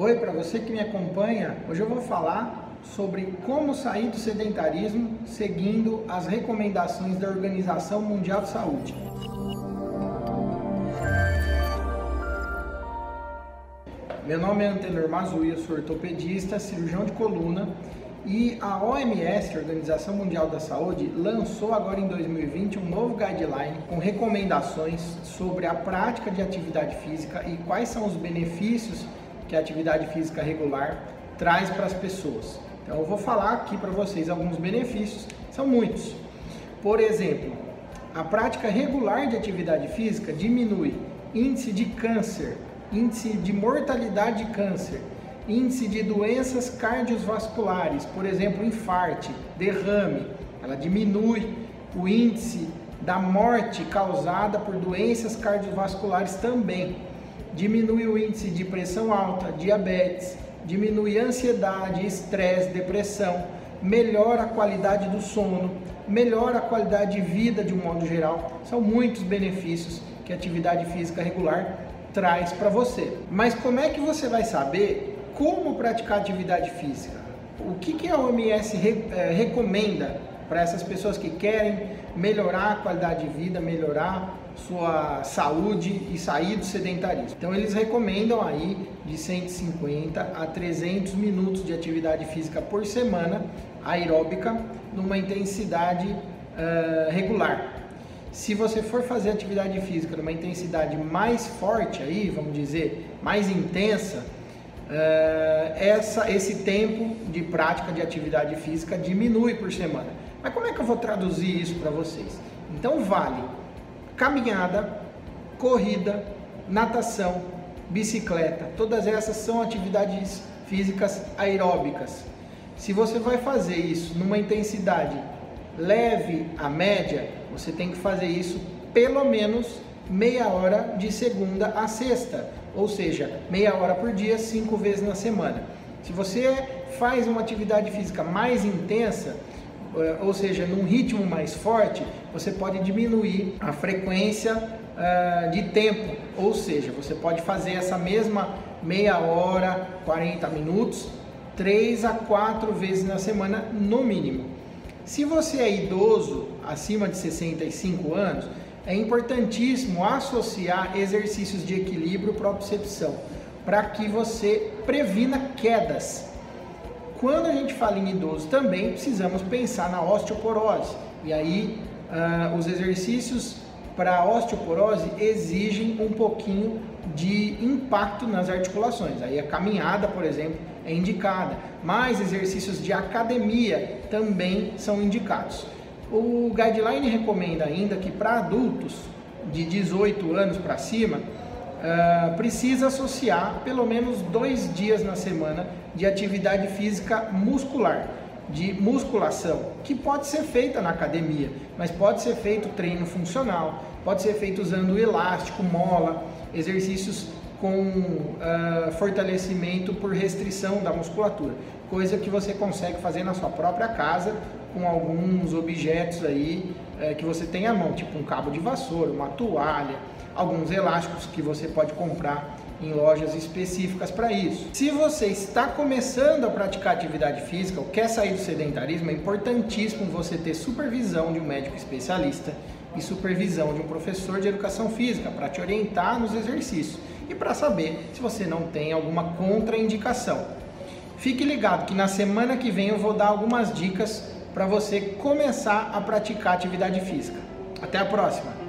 Oi, para você que me acompanha, hoje eu vou falar sobre como sair do sedentarismo seguindo as recomendações da Organização Mundial de Saúde. Meu nome é Antenor Mazui, eu sou ortopedista, cirurgião de coluna e a OMS, Organização Mundial da Saúde, lançou agora em 2020 um novo guideline com recomendações sobre a prática de atividade física e quais são os benefícios que a atividade física regular traz para as pessoas. Então eu vou falar aqui para vocês alguns benefícios, são muitos. Por exemplo, a prática regular de atividade física diminui índice de câncer, índice de mortalidade de câncer, índice de doenças cardiovasculares, por exemplo, infarte, derrame, ela diminui o índice da morte causada por doenças cardiovasculares também. Diminui o índice de pressão alta, diabetes, diminui ansiedade, estresse, depressão, melhora a qualidade do sono, melhora a qualidade de vida de um modo geral. São muitos benefícios que a atividade física regular traz para você. Mas como é que você vai saber como praticar atividade física. O que, que a OMS re, é, recomenda para essas pessoas que querem melhorar a qualidade de vida, melhorar sua saúde e sair do sedentarismo. Então eles recomendam aí de 150 a 300 minutos de atividade física por semana aeróbica numa intensidade uh, regular. Se você for fazer atividade física numa intensidade mais forte aí, vamos dizer, mais intensa, essa, esse tempo de prática de atividade física diminui por semana. Mas como é que eu vou traduzir isso para vocês? Então vale caminhada, corrida, natação, bicicleta, todas essas são atividades físicas aeróbicas. Se você vai fazer isso numa intensidade leve a média, você tem que fazer isso pelo menos meia hora de segunda a sexta, ou seja, meia hora por dia, cinco vezes na semana. Se você faz uma atividade física mais intensa, eh, ou seja, num ritmo mais forte, você pode diminuir a frequência uh, de tempo, ou seja, você pode fazer essa mesma meia hora, 40 minutos, três a quatro vezes na semana, no mínimo. Se você é idoso, acima de 65 anos, é importantíssimo associar exercícios de equilíbrio propriocepção para que você previna quedas. Quando a gente fala em idoso, também precisamos pensar na osteoporose. E aí, uh, os exercícios para osteoporose exigem um pouquinho de impacto nas articulações. Aí a caminhada, por exemplo, é indicada, mas exercícios de academia também são indicados. O guideline recomenda ainda que para adultos de 18 anos para cima, uh, precisa associar pelo menos dois dias na semana de atividade física muscular, de musculação, que pode ser feita na academia, mas pode ser feito treino funcional, pode ser feito usando elástico, mola, exercícios com uh, fortalecimento por restrição da musculatura, coisa que você consegue fazer na sua própria casa com alguns objetos aí uh, que você tem à mão, tipo um cabo de vassoura, uma toalha, alguns elásticos que você pode comprar em lojas específicas para isso. Se você está começando a praticar atividade física ou quer sair do sedentarismo, é importantíssimo você ter supervisão de um médico especialista e supervisão de um professor de educação física para te orientar nos exercícios e para saber se você não tem alguma contraindicação. Fique ligado que na semana que vem eu vou dar algumas dicas para você começar a praticar atividade física. Até a próxima!